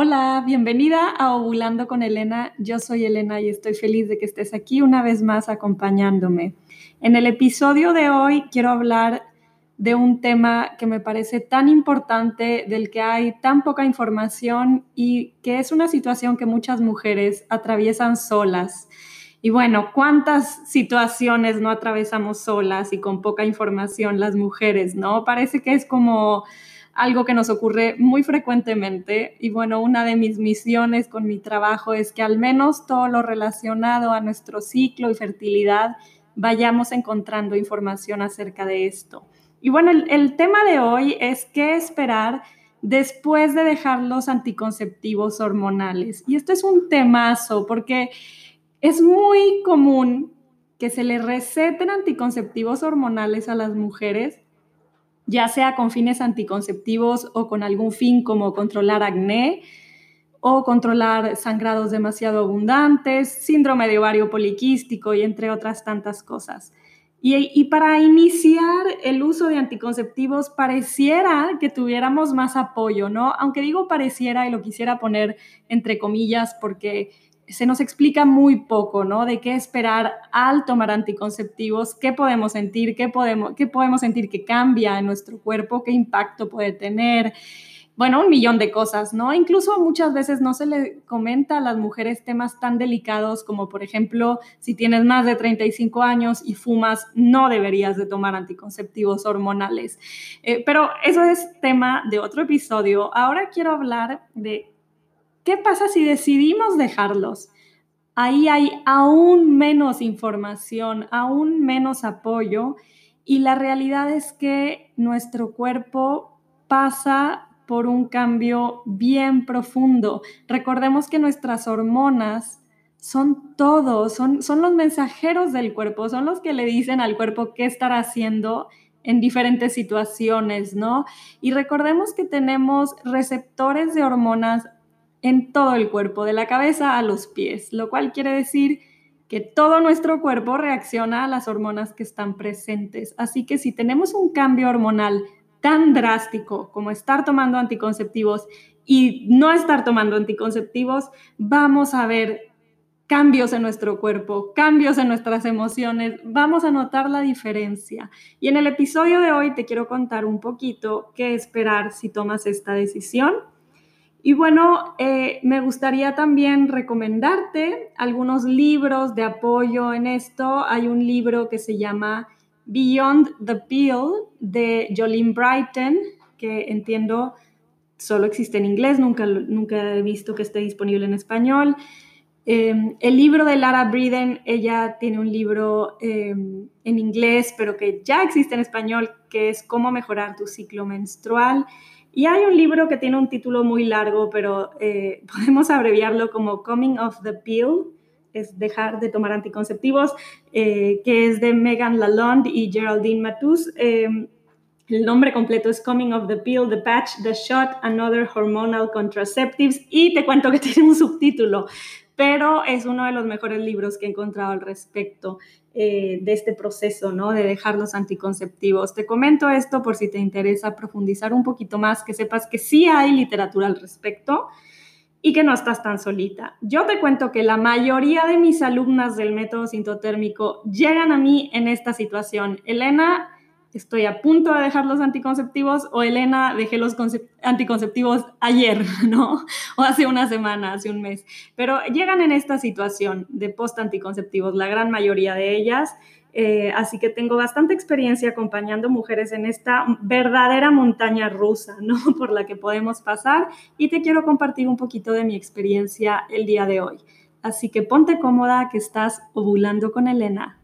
Hola, bienvenida a Ovulando con Elena. Yo soy Elena y estoy feliz de que estés aquí una vez más acompañándome. En el episodio de hoy quiero hablar de un tema que me parece tan importante, del que hay tan poca información y que es una situación que muchas mujeres atraviesan solas. Y bueno, ¿cuántas situaciones no atravesamos solas y con poca información las mujeres, no? Parece que es como algo que nos ocurre muy frecuentemente y bueno, una de mis misiones con mi trabajo es que al menos todo lo relacionado a nuestro ciclo y fertilidad vayamos encontrando información acerca de esto. Y bueno, el, tema de hoy es qué esperar después de dejar los anticonceptivos hormonales. Y esto es un temazo porque es muy común que se le receten anticonceptivos hormonales a las mujeres ya sea con fines anticonceptivos o con algún fin como controlar acné o controlar sangrados demasiado abundantes, síndrome de ovario poliquístico y entre otras tantas cosas. Y, para iniciar el uso de anticonceptivos pareciera que tuviéramos más apoyo, ¿no? Aunque digo pareciera y lo quisiera poner entre comillas porque se nos explica muy poco, ¿no? De qué esperar al tomar anticonceptivos, qué podemos sentir, qué podemos, qué podemos sentir que cambia en nuestro cuerpo, qué impacto puede tener. Bueno, un millón de cosas, ¿no? Incluso muchas veces no se le comenta a las mujeres temas tan delicados como, por ejemplo, si tienes más de 35 años y fumas, no deberías de tomar anticonceptivos hormonales. Eh, pero eso es tema de otro episodio. Ahora quiero hablar de ¿Qué pasa si decidimos dejarlos? Ahí hay aún menos información, aún menos apoyo y la realidad es que nuestro cuerpo pasa por un cambio bien profundo. Recordemos que nuestras hormonas son todo, son, son los mensajeros del cuerpo, son los que le dicen al cuerpo qué estar haciendo en diferentes situaciones, ¿no? Y recordemos que tenemos receptores de hormonas en todo el cuerpo, de la cabeza a los pies, lo cual quiere decir que todo nuestro cuerpo reacciona a las hormonas que están presentes. Así que si tenemos un cambio hormonal tan drástico como estar tomando anticonceptivos y no estar tomando anticonceptivos, vamos a ver cambios en nuestro cuerpo, cambios en nuestras emociones, vamos a notar la diferencia. Y en el episodio de hoy te quiero contar un poquito qué esperar si tomas esta decisión y bueno, eh, me gustaría también recomendarte algunos libros de apoyo en esto. Hay un libro que se llama Beyond the Pill de Jolene Brighton, que entiendo solo existe en inglés, nunca, nunca he visto que esté disponible en español. Em, el libro de Lara Briden, ella tiene un libro em, en inglés, pero que ya existe en español, que es Cómo mejorar tu ciclo menstrual. Y hay un libro que tiene un título muy largo, pero eh, podemos abreviarlo como Coming of the Pill, es dejar de tomar anticonceptivos, eh, que es de Megan Lalonde y Geraldine Matus. Em, el nombre completo es Coming of the Pill, The Patch, The Shot, Another Hormonal Contraceptives. Y te cuento que tiene un subtítulo, pero es uno de los mejores libros que he encontrado al respecto. Eh, de este proceso, ¿no? De dejar los anticonceptivos. Te comento esto por si te interesa profundizar un poquito más, que sepas que sí hay literatura al respecto y que no estás tan solita. Yo te cuento que la mayoría de mis alumnas del método sintotérmico llegan a mí en esta situación. Elena, estoy a punto de dejar los anticonceptivos o Elena, dejé los anticonceptivos ayer, ¿no? O hace una semana, hace un mes. Pero llegan en esta situación de post anticonceptivos, la gran mayoría de ellas. Eh, así que tengo bastante experiencia acompañando mujeres en esta verdadera montaña rusa, ¿no? Por la que podemos pasar y te quiero compartir un poquito de mi experiencia el día de hoy. Así que ponte cómoda que estás ovulando con Elena.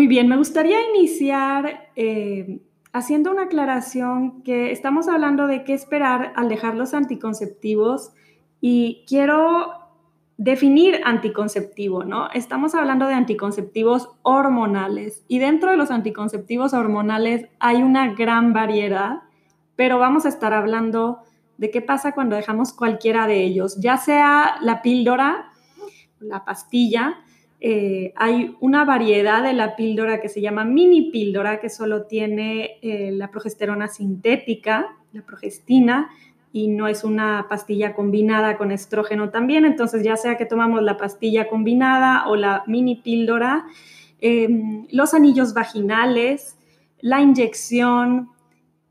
Muy bien, me gustaría iniciar eh, haciendo una aclaración que estamos hablando de qué esperar al dejar los anticonceptivos y quiero definir anticonceptivo, ¿no? Estamos hablando de anticonceptivos hormonales y dentro de los anticonceptivos hormonales hay una gran variedad, pero vamos a estar hablando de qué pasa cuando dejamos cualquiera de ellos, ya sea la píldora, la pastilla, eh, hay una variedad de la píldora que se llama mini píldora, que solo tiene eh, la progesterona sintética, la progestina, y no es una pastilla combinada con estrógeno también. Entonces, ya sea que tomamos la pastilla combinada o la mini píldora, em, los anillos vaginales, la inyección,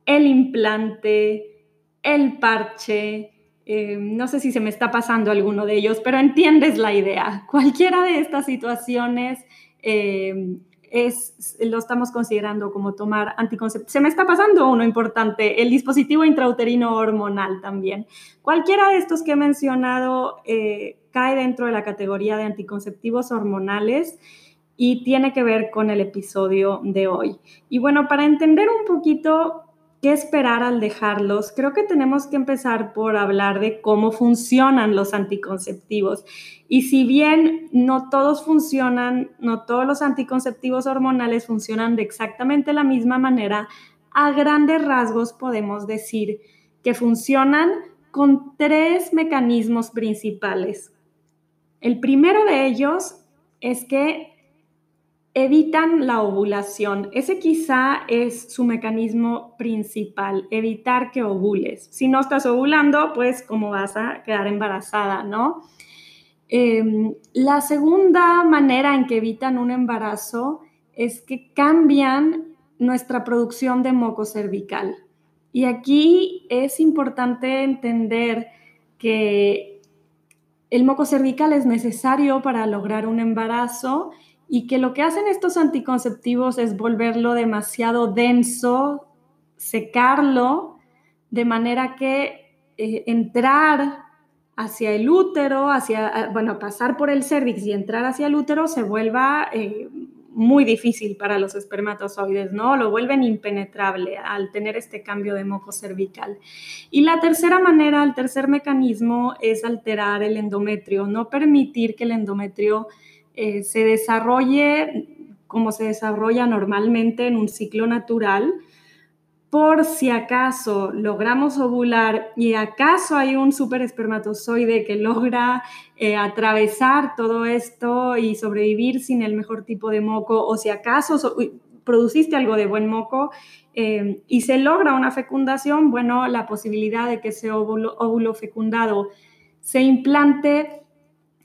el implante, el parche, em, no sé si se me está pasando alguno de ellos, pero entiendes la idea. Cualquiera de estas situaciones em, es, lo estamos considerando como tomar anticonceptivos. Se me está pasando uno importante, el dispositivo intrauterino hormonal también. Cualquiera de estos que he mencionado eh, cae dentro de la categoría de anticonceptivos hormonales y tiene que ver con el episodio de hoy. Y bueno, para entender un poquito qué esperar al dejarlos, creo que tenemos que empezar por hablar de cómo funcionan los anticonceptivos. Y si bien no todos funcionan, no todos los anticonceptivos hormonales funcionan de exactamente la misma manera, a grandes rasgos podemos decir que funcionan con tres mecanismos principales. El primero de ellos es que evitan la ovulación. Ese quizá es su mecanismo principal, evitar que ovules. Si no estás ovulando, pues cómo vas a quedar embarazada, ¿no? Em, la segunda manera en que evitan un embarazo es que cambian nuestra producción de moco cervical. Y aquí es importante entender que el moco cervical es necesario para lograr un embarazo y que lo que hacen estos anticonceptivos es volverlo demasiado denso, secarlo, de manera que eh, entrar hacia el útero, hacia, ah, bueno, pasar por el cervix y entrar hacia el útero se vuelva eh, muy difícil para los espermatozoides, ¿no? Lo vuelven impenetrable al tener este cambio de moco cervical. Y la tercera manera, el tercer mecanismo es alterar el endometrio, no permitir que el endometrio eh, se desarrolle como se desarrolla normalmente en un ciclo natural, por si acaso logramos ovular y acaso hay un superespermatozoide que logra eh, atravesar todo esto y sobrevivir sin el mejor tipo de moco, o si acaso produciste algo de buen moco eh, y se logra una fecundación, bueno, la posibilidad de que ese óvulo fecundado se implante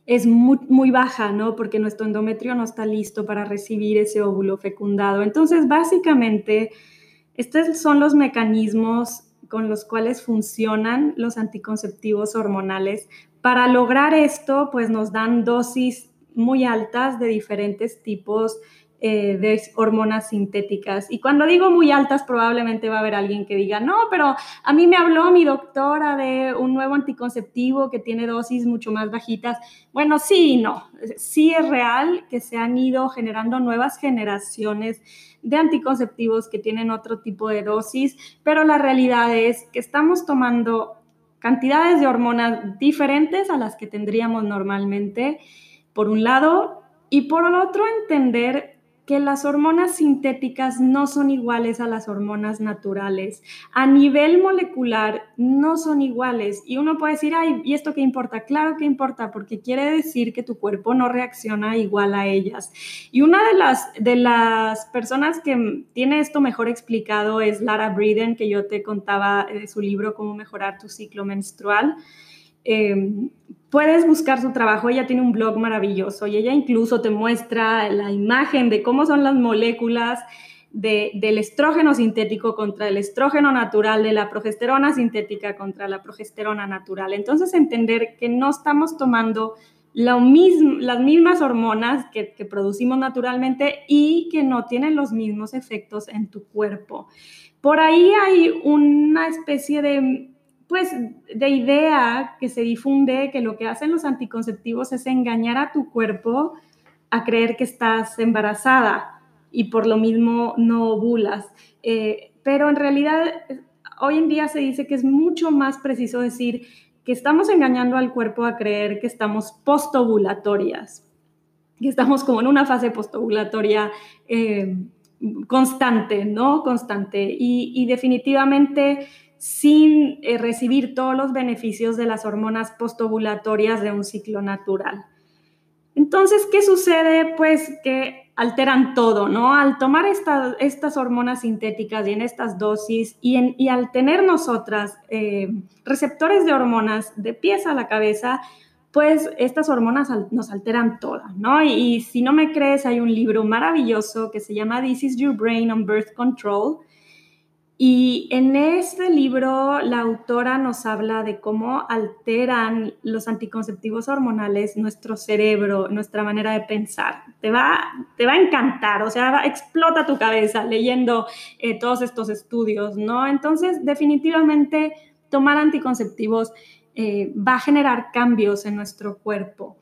es muy, baja, ¿no? Porque nuestro endometrio no está listo para recibir ese óvulo fecundado. Entonces, básicamente, estos son los mecanismos con los cuales funcionan los anticonceptivos hormonales. Para lograr esto, pues nos dan dosis muy altas de diferentes tipos eh, de hormonas sintéticas. Y cuando digo muy altas, probablemente va a haber alguien que diga, no, pero a mí me habló mi doctora de un nuevo anticonceptivo que tiene dosis mucho más bajitas. Bueno, sí y no. Sí es real que se han ido generando nuevas generaciones de anticonceptivos que tienen otro tipo de dosis, pero la realidad es que estamos tomando cantidades de hormonas diferentes a las que tendríamos normalmente, por un lado, y por el otro entender que las hormonas sintéticas no son iguales a las hormonas naturales. A nivel molecular no son iguales. Y uno puede decir, ay, ¿y esto qué importa? Claro que importa, porque quiere decir que tu cuerpo no reacciona igual a ellas. Y una de las, de las personas que tiene esto mejor explicado es Lara Breeden, que yo te contaba de su libro Cómo mejorar tu ciclo menstrual. Em, puedes buscar su trabajo, ella tiene un blog maravilloso y ella incluso te muestra la imagen de cómo son las moléculas del estrógeno sintético contra el estrógeno natural, de la progesterona sintética contra la progesterona natural. Entonces, entender que no estamos tomando las mismas hormonas que, que producimos naturalmente y que no tienen los mismos efectos en tu cuerpo. Por ahí hay una especie de pues de idea que se difunde que lo que hacen los anticonceptivos es engañar a tu cuerpo a creer que estás embarazada y por lo mismo no ovulas. Eh, pero en realidad hoy en día se dice que es mucho más preciso decir que estamos engañando al cuerpo a creer que estamos postovulatorias, que estamos como en una fase postovulatoria eh, constante, ¿no? Constante. Y, y definitivamente sin eh, recibir todos los beneficios de las hormonas postovulatorias de un ciclo natural. Entonces, ¿qué sucede? Pues que alteran todo, ¿no? Al tomar estas hormonas sintéticas y en estas dosis y, al tener nosotras eh, receptores de hormonas de pies a la cabeza, pues estas hormonas nos alteran todas, ¿no? Y, y, si no me crees, hay un libro maravilloso que se llama This is Your Brain on Birth Control, y en este libro la autora nos habla de cómo alteran los anticonceptivos hormonales nuestro cerebro, nuestra manera de pensar. Te va, te va a encantar, o sea, explota tu cabeza leyendo eh, todos estos estudios, ¿no? Entonces, definitivamente, tomar anticonceptivos eh, va a generar cambios en nuestro cuerpo.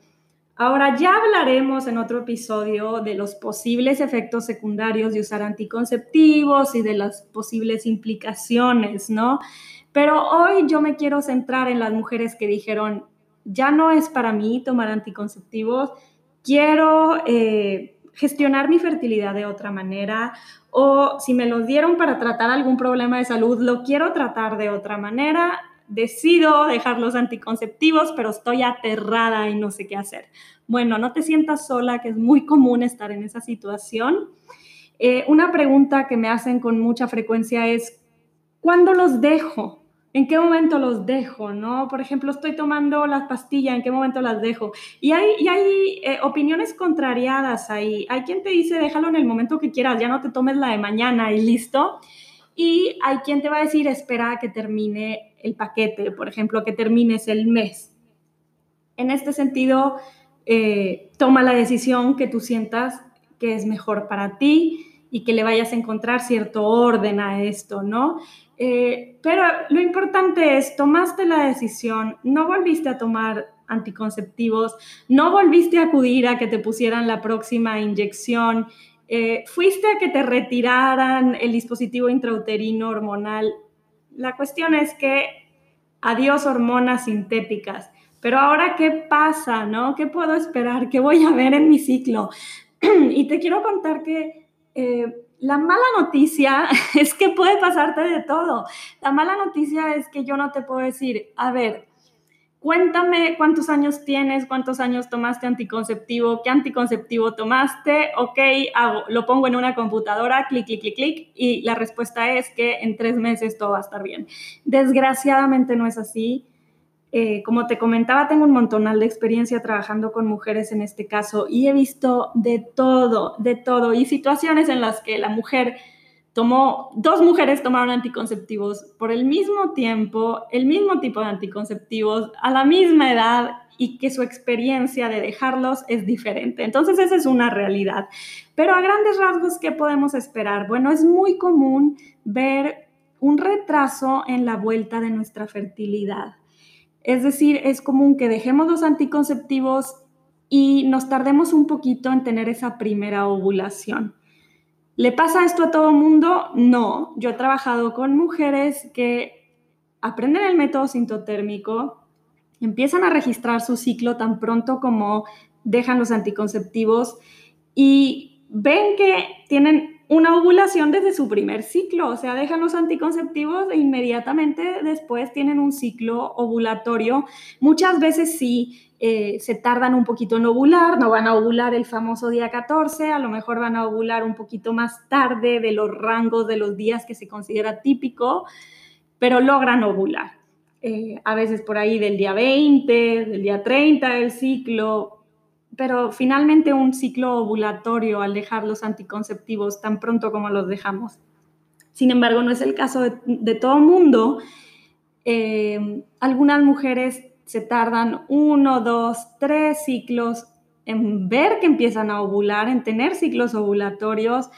Ahora ya hablaremos en otro episodio de los posibles efectos secundarios de usar anticonceptivos y de las posibles implicaciones, ¿no? Pero hoy yo me quiero centrar en las mujeres que dijeron, ya no es para mí tomar anticonceptivos, quiero eh, gestionar mi fertilidad de otra manera o si me los dieron para tratar algún problema de salud, lo quiero tratar de otra manera decido dejar los anticonceptivos, pero estoy aterrada y no sé qué hacer. Bueno, no te sientas sola, que es muy común estar en esa situación. Eh, una pregunta que me hacen con mucha frecuencia es, ¿cuándo los dejo? ¿En qué momento los dejo? ¿no? Por ejemplo, estoy tomando las pastillas, ¿en qué momento las dejo? Y hay, hay eh, opiniones contrariadas ahí. Hay quien te dice, déjalo en el momento que quieras, ya no te tomes la de mañana y listo. Y hay quien te va a decir, espera a que termine el paquete, por ejemplo, que termines el mes. En este sentido, eh, toma la decisión que tú sientas que es mejor para ti y que le vayas a encontrar cierto orden a esto, ¿no? Eh, pero lo importante es, tomaste la decisión, no volviste a tomar anticonceptivos, no volviste a acudir a que te pusieran la próxima inyección, eh, fuiste a que te retiraran el dispositivo intrauterino hormonal. La cuestión es que adiós hormonas sintéticas. Pero ahora, ¿qué pasa? ¿No? ¿Qué puedo esperar? ¿Qué voy a ver en mi ciclo? y te quiero contar que eh, la mala noticia es que puede pasarte de todo. La mala noticia es que yo no te puedo decir, a ver, cuéntame cuántos años tienes, cuántos años tomaste anticonceptivo, qué anticonceptivo tomaste, ok, lo pongo en una computadora, clic, clic, clic, clic, y la respuesta es que en tres meses todo va a estar bien. Desgraciadamente no es así. Eh, como te comentaba, tengo un montonal de experiencia trabajando con mujeres en este caso y he visto de todo, de todo, y situaciones en las que la mujer tomó, dos mujeres tomaron anticonceptivos por el mismo tiempo, el mismo tipo de anticonceptivos, a la misma edad y que su experiencia de dejarlos es diferente. Entonces esa es una realidad. Pero a grandes rasgos, ¿qué podemos esperar? Bueno, es muy común ver un retraso en la vuelta de nuestra fertilidad. Es decir, es común que dejemos los anticonceptivos y nos tardemos un poquito en tener esa primera ovulación. ¿Le pasa esto a todo mundo? No. Yo he trabajado con mujeres que aprenden el método sintotérmico, empiezan a registrar su ciclo tan pronto como dejan los anticonceptivos y ven que tienen una ovulación desde su primer ciclo, o sea, dejan los anticonceptivos e inmediatamente después tienen un ciclo ovulatorio. Muchas veces sí eh, se tardan un poquito en ovular, no van a ovular el famoso día 14, a lo mejor van a ovular un poquito más tarde de los rangos de los días que se considera típico, pero logran ovular. Eh, a veces por ahí del día 20, del día 30 del ciclo, pero finalmente un ciclo ovulatorio al dejar los anticonceptivos tan pronto como los dejamos. Sin embargo, no es el caso de, de todo mundo. Eh, algunas mujeres se tardan uno, dos, tres ciclos en ver que empiezan a ovular, en tener ciclos ovulatorios,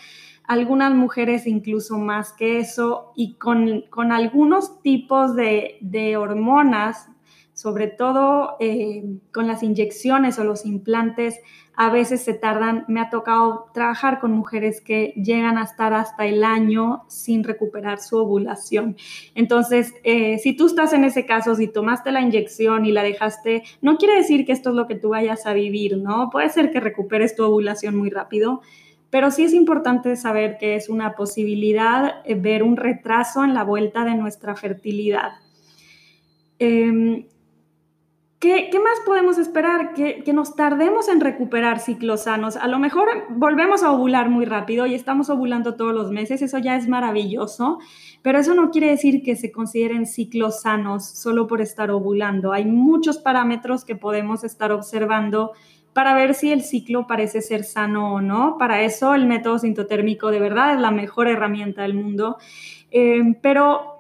algunas mujeres incluso más que eso, y con, algunos tipos de, de hormonas sobre todo eh, con las inyecciones o los implantes, a veces se tardan, me ha tocado trabajar con mujeres que llegan a estar hasta el año sin recuperar su ovulación. Entonces, eh, si tú estás en ese caso, si tomaste la inyección y la dejaste, no quiere decir que esto es lo que tú vayas a vivir, ¿no? Puede ser que recuperes tu ovulación muy rápido, pero sí es importante saber que es una posibilidad eh, ver un retraso en la vuelta de nuestra fertilidad. Em, ¿Qué, más podemos esperar? Que, nos tardemos en recuperar ciclos sanos. A lo mejor volvemos a ovular muy rápido y estamos ovulando todos los meses, eso ya es maravilloso, pero eso no quiere decir que se consideren ciclos sanos solo por estar ovulando. Hay muchos parámetros que podemos estar observando para ver si el ciclo parece ser sano o no. Para eso el método sintotérmico de verdad es la mejor herramienta del mundo. Eh, pero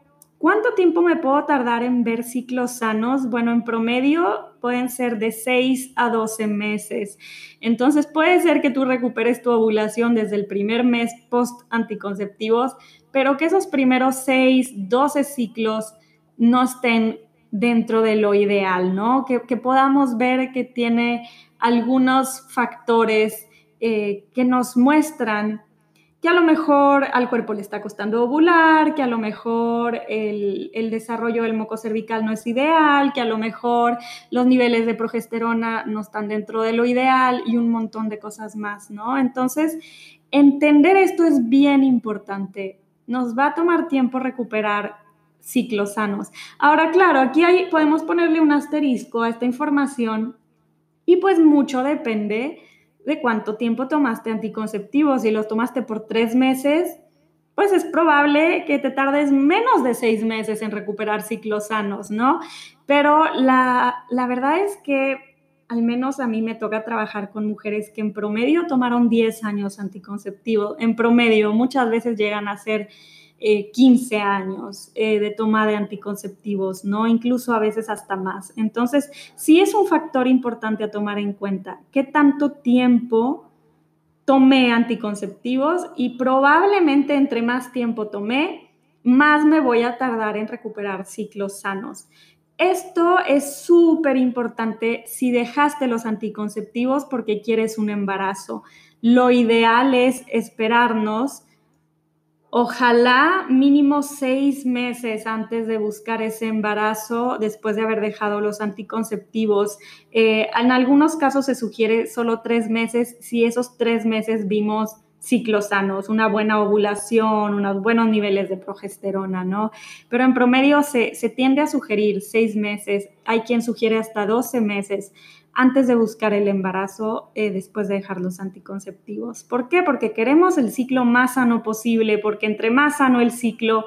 ¿Cuánto tiempo me puedo tardar en ver ciclos sanos? Bueno, en promedio pueden ser de 6 a 12 meses. Entonces puede ser que tú recuperes tu ovulación desde el primer mes post anticonceptivos, pero que esos primeros 6, 12 ciclos no estén dentro de lo ideal, ¿no? Que, podamos ver que tiene algunos factores eh, que nos muestran que a lo mejor al cuerpo le está costando ovular, que a lo mejor el, desarrollo del moco cervical no es ideal, que a lo mejor los niveles de progesterona no están dentro de lo ideal y un montón de cosas más, ¿no? Entonces, entender esto es bien importante. Nos va a tomar tiempo recuperar ciclos sanos. Ahora, claro, aquí podemos ponerle un asterisco a esta información y pues mucho depende de cuánto tiempo tomaste anticonceptivos. Si los tomaste por tres meses, pues es probable que te tardes menos de seis meses en recuperar ciclos sanos, ¿no? Pero la, la verdad es que al menos a mí me toca trabajar con mujeres que en promedio tomaron 10 años anticonceptivos. En promedio, muchas veces llegan a ser 15 eh, años eh, de toma de anticonceptivos, ¿no? Incluso a veces hasta más. Entonces, sí es un factor importante a tomar en cuenta. ¿Qué tanto tiempo tomé anticonceptivos? Y probablemente entre más tiempo tomé, más me voy a tardar en recuperar ciclos sanos. Esto es súper importante si dejaste los anticonceptivos porque quieres un embarazo. Lo ideal es esperarnos Ojalá mínimo seis meses antes de buscar ese embarazo, después de haber dejado los anticonceptivos. Eh, en algunos casos se sugiere solo tres meses, si esos tres meses vimos ciclos sanos, una buena ovulación, unos buenos niveles de progesterona, ¿no? Pero en promedio se, se tiende a sugerir seis meses, hay quien sugiere hasta 12 meses antes de buscar el embarazo eh, después de dejar los anticonceptivos. ¿Por qué? Porque queremos el ciclo más sano posible, porque entre más sano el ciclo,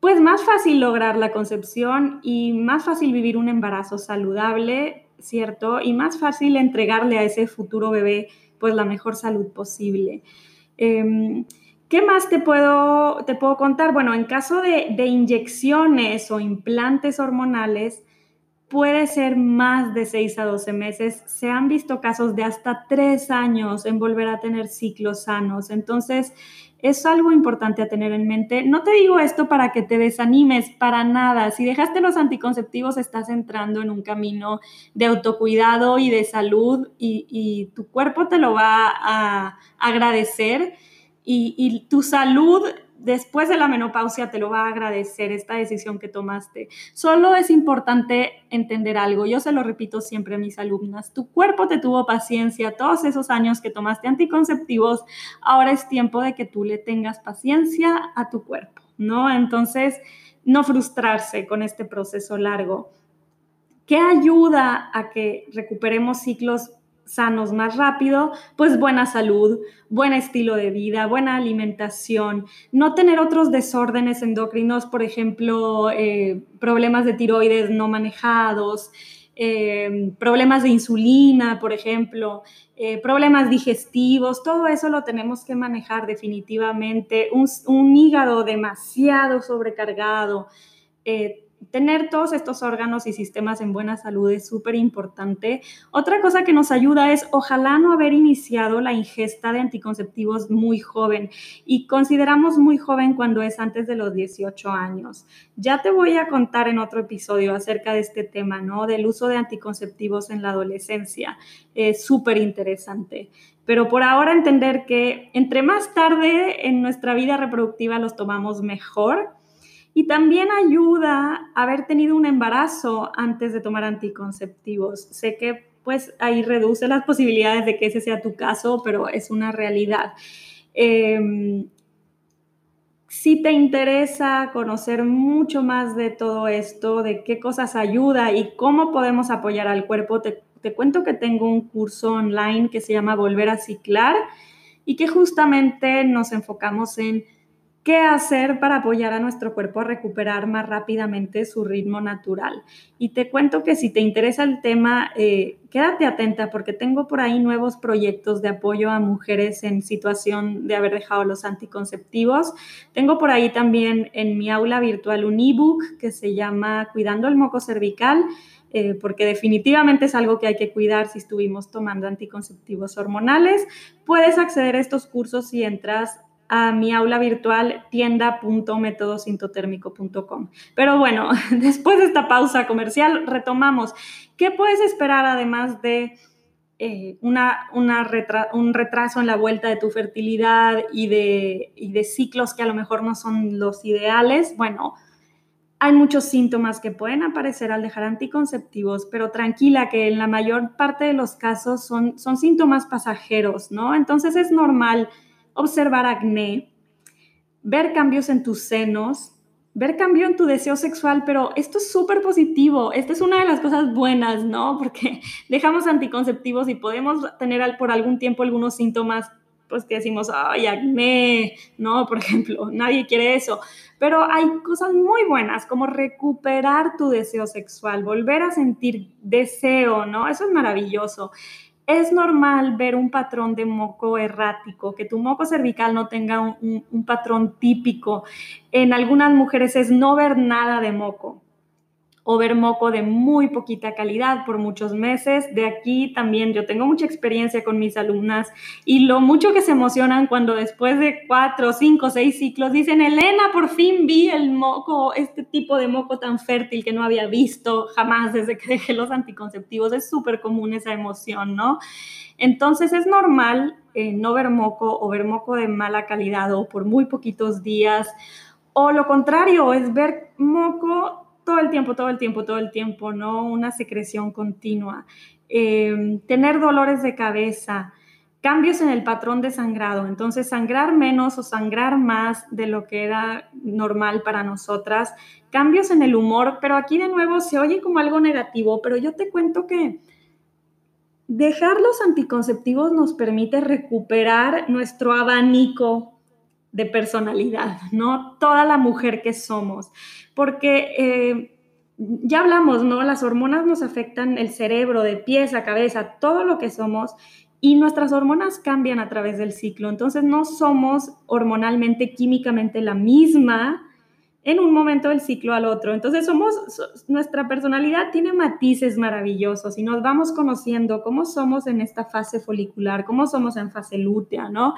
pues más fácil lograr la concepción y más fácil vivir un embarazo saludable, ¿cierto? Y más fácil entregarle a ese futuro bebé pues la mejor salud posible. Em, ¿Qué más te puedo, te puedo contar? Bueno, en caso de, de inyecciones o implantes hormonales, puede ser más de 6 a 12 meses. Se han visto casos de hasta 3 años en volver a tener ciclos sanos. Entonces, es algo importante a tener en mente. No te digo esto para que te desanimes, para nada. Si dejaste los anticonceptivos, estás entrando en un camino de autocuidado y de salud y, tu cuerpo te lo va a agradecer y, y tu salud después de la menopausia te lo va a agradecer esta decisión que tomaste. Solo es importante entender algo, yo se lo repito siempre a mis alumnas, tu cuerpo te tuvo paciencia todos esos años que tomaste anticonceptivos, ahora es tiempo de que tú le tengas paciencia a tu cuerpo, ¿no? Entonces, no frustrarse con este proceso largo. ¿Qué ayuda a que recuperemos ciclos sanos más rápido, pues buena salud, buen estilo de vida, buena alimentación, no tener otros desórdenes endocrinos, por ejemplo, eh, problemas de tiroides no manejados, eh, problemas de insulina, por ejemplo, eh, problemas digestivos, todo eso lo tenemos que manejar definitivamente, un, un hígado demasiado sobrecargado tener todos estos órganos y sistemas en buena salud es súper importante. Otra cosa que nos ayuda es ojalá no haber iniciado la ingesta de anticonceptivos muy joven y consideramos muy joven cuando es antes de los 18 años. Ya te voy a contar en otro episodio acerca de este tema, ¿no? Del uso de anticonceptivos en la adolescencia. Es súper interesante pero por ahora entender que entre más tarde en nuestra vida reproductiva los tomamos mejor y también ayuda haber tenido un embarazo antes de tomar anticonceptivos. Sé que pues ahí reduce las posibilidades de que ese sea tu caso, pero es una realidad. Em, Si te interesa conocer mucho más de todo esto, de qué cosas ayuda y cómo podemos apoyar al cuerpo, te, te cuento que tengo un curso online que se llama Volver a Ciclar y que justamente nos enfocamos en qué hacer para apoyar a nuestro cuerpo a recuperar más rápidamente su ritmo natural. Y te cuento que si te interesa el tema, eh, quédate atenta porque tengo por ahí nuevos proyectos de apoyo a mujeres en situación de haber dejado los anticonceptivos. Tengo por ahí también en mi aula virtual un ebook que se llama Cuidando el moco cervical. Eh, porque definitivamente es algo que hay que cuidar si estuvimos tomando anticonceptivos hormonales. Puedes acceder a estos cursos si entras a mi aula virtual tienda.metodosintotérmico.com. Pero bueno, después de esta pausa comercial, retomamos. ¿Qué puedes esperar además de eh, una, un retraso en la vuelta de tu fertilidad y de, y de ciclos que a lo mejor no son los ideales? Bueno, hay muchos síntomas que pueden aparecer al dejar anticonceptivos, pero tranquila que en la mayor parte de los casos son, son síntomas pasajeros, ¿no? Entonces es normal observar acné, ver cambios en tus senos, ver cambio en tu deseo sexual, pero esto es súper positivo, esta es una de las cosas buenas, ¿no? Porque dejamos anticonceptivos y podemos tener por algún tiempo algunos síntomas, pues que decimos, ay, acné, ¿no? Por ejemplo, nadie quiere eso, pero hay cosas muy buenas como recuperar tu deseo sexual, volver a sentir deseo, ¿no? Eso es maravilloso es normal ver un patrón de moco errático, que tu moco cervical no tenga un, patrón típico. En algunas mujeres es no ver nada de moco o ver moco de muy poquita calidad por muchos meses. De aquí también yo tengo mucha experiencia con mis alumnas y lo mucho que se emocionan cuando después de cuatro, cinco, seis ciclos dicen, Elena, por fin vi el moco, este tipo de moco tan fértil que no había visto jamás desde que dejé los anticonceptivos. Es súper común esa emoción, ¿no? Entonces es normal eh, no ver moco o ver moco de mala calidad o por muy poquitos días. O lo contrario, es ver moco todo el tiempo, todo el tiempo, todo el tiempo, ¿no? Una secreción continua. Em, tener dolores de cabeza, cambios en el patrón de sangrado, entonces sangrar menos o sangrar más de lo que era normal para nosotras, cambios en el humor, pero aquí de nuevo se oye como algo negativo, pero yo te cuento que dejar los anticonceptivos nos permite recuperar nuestro abanico de personalidad, ¿no? Toda la mujer que somos, porque eh, ya hablamos, ¿no? Las hormonas nos afectan el cerebro, de pies a cabeza, todo lo que somos, y nuestras hormonas cambian a través del ciclo, entonces no somos hormonalmente, químicamente la misma en un momento del ciclo al otro. Entonces somos, nuestra personalidad tiene matices maravillosos y nos vamos conociendo cómo somos en esta fase folicular, cómo somos en fase lútea, ¿no?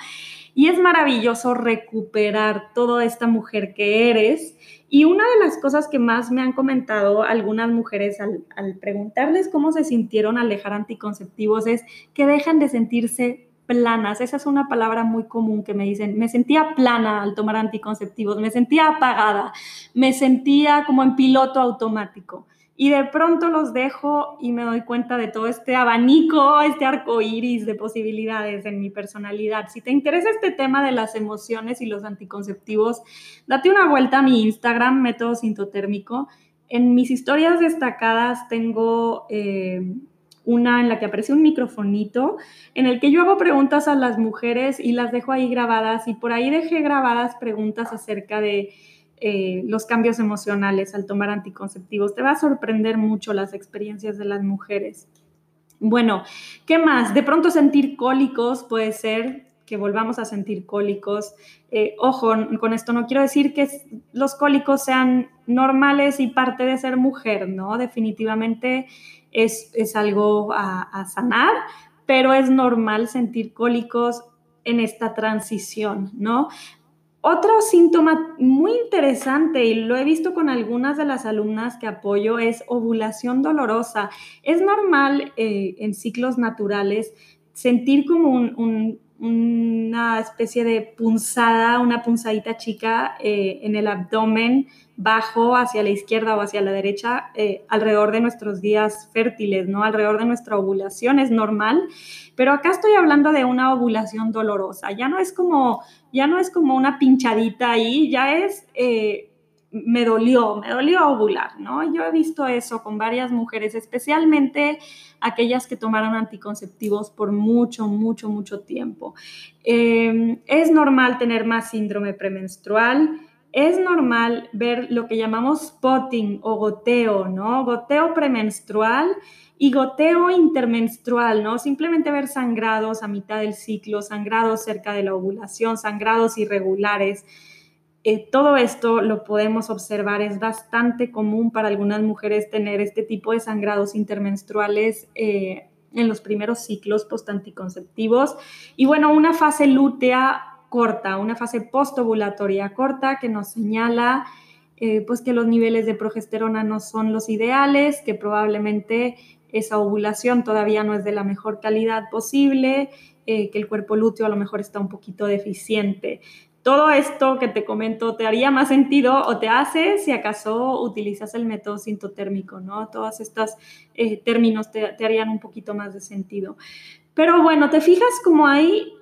Y es maravilloso recuperar toda esta mujer que eres. Y una de las cosas que más me han comentado algunas mujeres al, al preguntarles cómo se sintieron al dejar anticonceptivos es que dejan de sentirse planas. Esa es una palabra muy común que me dicen. Me sentía plana al tomar anticonceptivos, me sentía apagada, me sentía como en piloto automático. Y de pronto los dejo y me doy cuenta de todo este abanico, este arco iris de posibilidades en mi personalidad. Si te interesa este tema de las emociones y los anticonceptivos, date una vuelta a mi Instagram, método sintotérmico. En mis historias destacadas tengo eh, una en la que aparece un microfonito en el que yo hago preguntas a las mujeres y las dejo ahí grabadas y por ahí dejé grabadas preguntas acerca de eh, los cambios emocionales al tomar anticonceptivos. Te va a sorprender mucho las experiencias de las mujeres. Bueno, ¿qué más? De pronto sentir cólicos puede ser que volvamos a sentir cólicos. Eh, ojo, con esto no quiero decir que los cólicos sean normales y parte de ser mujer, ¿no? Definitivamente es, algo a, sanar, pero es normal sentir cólicos en esta transición, ¿no? Otro síntoma muy interesante, y lo he visto con algunas de las alumnas que apoyo, es ovulación dolorosa. Es normal eh, en ciclos naturales sentir como un, una especie de punzada, una punzadita chica eh, en el abdomen bajo hacia la izquierda o hacia la derecha eh, alrededor de nuestros días fértiles, ¿no? Alrededor de nuestra ovulación es normal, pero acá estoy hablando de una ovulación dolorosa, ya no es como, ya no es como una pinchadita ahí, ya es... Eh, me dolió, me dolió ovular, ¿no? Yo he visto eso con varias mujeres, especialmente aquellas que tomaron anticonceptivos por mucho, mucho, mucho tiempo. Em, es normal tener más síndrome premenstrual, es normal ver lo que llamamos spotting o goteo, ¿no? Goteo premenstrual y goteo intermenstrual, ¿no? Simplemente ver sangrados a mitad del ciclo, sangrados cerca de la ovulación, sangrados irregulares. Eh, todo esto lo podemos observar, es bastante común para algunas mujeres tener este tipo de sangrados intermenstruales eh, en los primeros ciclos postanticonceptivos. Y bueno, una fase lútea corta, una fase postovulatoria corta que nos señala eh, pues que los niveles de progesterona no son los ideales, que probablemente esa ovulación todavía no es de la mejor calidad posible, que el cuerpo lúteo a lo mejor está un poquito deficiente todo esto que te comento te haría más sentido o te hace si acaso utilizas el método sintotérmico, ¿no? Todos estos eh, términos te, harían un poquito más de sentido. Pero bueno, te fijas como hay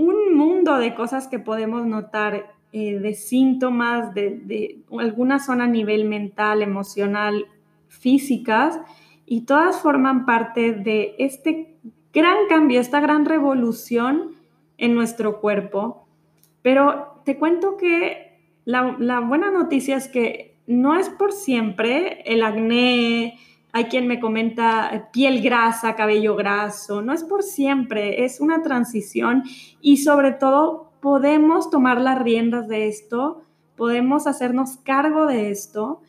un mundo de cosas que podemos notar, eh, de síntomas, de, de alguna zona a nivel mental, emocional, físicas, y todas forman parte de este gran cambio, esta gran revolución en nuestro cuerpo. Pero te cuento que la, buena noticia es que no es por siempre el acné, hay quien me comenta piel grasa, cabello graso, no es por siempre, es una transición y sobre todo podemos tomar las riendas de esto, podemos hacernos cargo de esto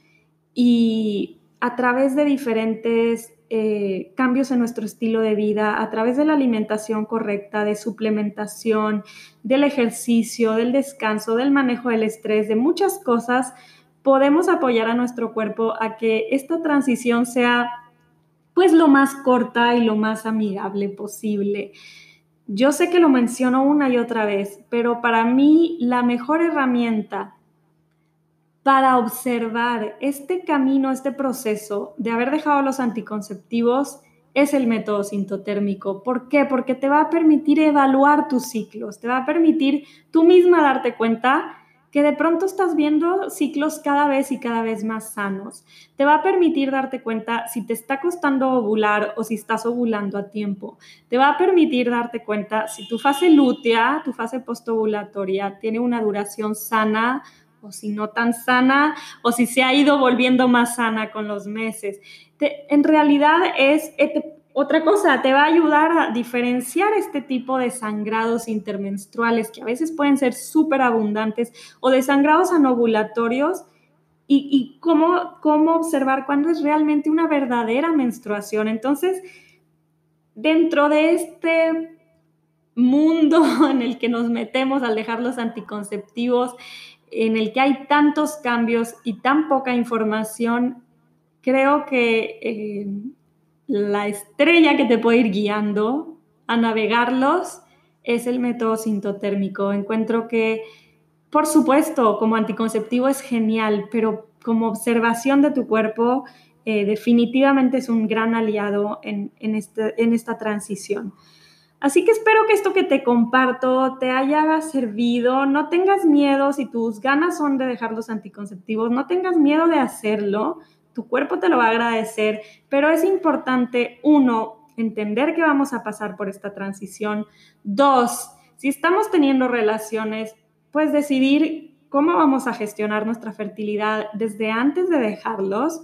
y a través de diferentes eh, cambios en nuestro estilo de vida a través de la alimentación correcta, de suplementación, del ejercicio, del descanso, del manejo del estrés, de muchas cosas, podemos apoyar a nuestro cuerpo a que esta transición sea pues lo más corta y lo más amigable posible. Yo sé que lo menciono una y otra vez, pero para mí la mejor herramienta para observar este camino, este proceso de haber dejado los anticonceptivos es el método sintotérmico. ¿Por qué? Porque te va a permitir evaluar tus ciclos, te va a permitir tú misma darte cuenta que de pronto estás viendo ciclos cada vez y cada vez más sanos. Te va a permitir darte cuenta si te está costando ovular o si estás ovulando a tiempo. Te va a permitir darte cuenta si tu fase lútea, tu fase postovulatoria, tiene una duración sana o si no tan sana, o si se ha ido volviendo más sana con los meses. en realidad es otra cosa, te va a ayudar a diferenciar este tipo de sangrados intermenstruales que a veces pueden ser súper abundantes o de sangrados anovulatorios y, cómo, cómo observar cuándo es realmente una verdadera menstruación. Entonces, dentro de este mundo en el que nos metemos al dejar los anticonceptivos, en el que hay tantos cambios y tan poca información, creo que eh, la estrella que te puede ir guiando a navegarlos es el método sintotérmico. Encuentro que, por supuesto, como anticonceptivo es genial, pero como observación de tu cuerpo, eh, definitivamente es un gran aliado en, este, en esta transición. Así que espero que esto que te comparto te haya servido. No tengas miedo si tus ganas son de dejar los anticonceptivos, no tengas miedo de hacerlo. Tu cuerpo te lo va a agradecer, pero es importante, uno, entender que vamos a pasar por esta transición. Dos, si estamos teniendo relaciones, pues decidir cómo vamos a gestionar nuestra fertilidad desde antes de dejarlos.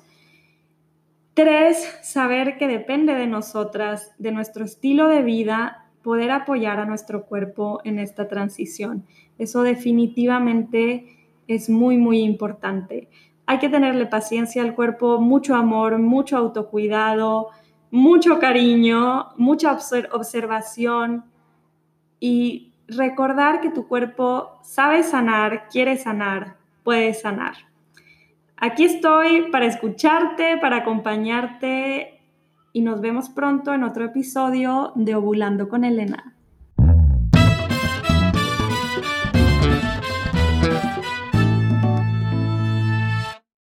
Tres, saber que depende de nosotras, de nuestro estilo de vida, poder apoyar a nuestro cuerpo en esta transición. Eso definitivamente es muy, muy importante. Hay que tenerle paciencia al cuerpo, mucho amor, mucho autocuidado, mucho cariño, mucha observación y recordar que tu cuerpo sabe sanar, quiere sanar, puede sanar. Aquí estoy para escucharte, para acompañarte y nos vemos pronto en otro episodio de Ovulando con Elena.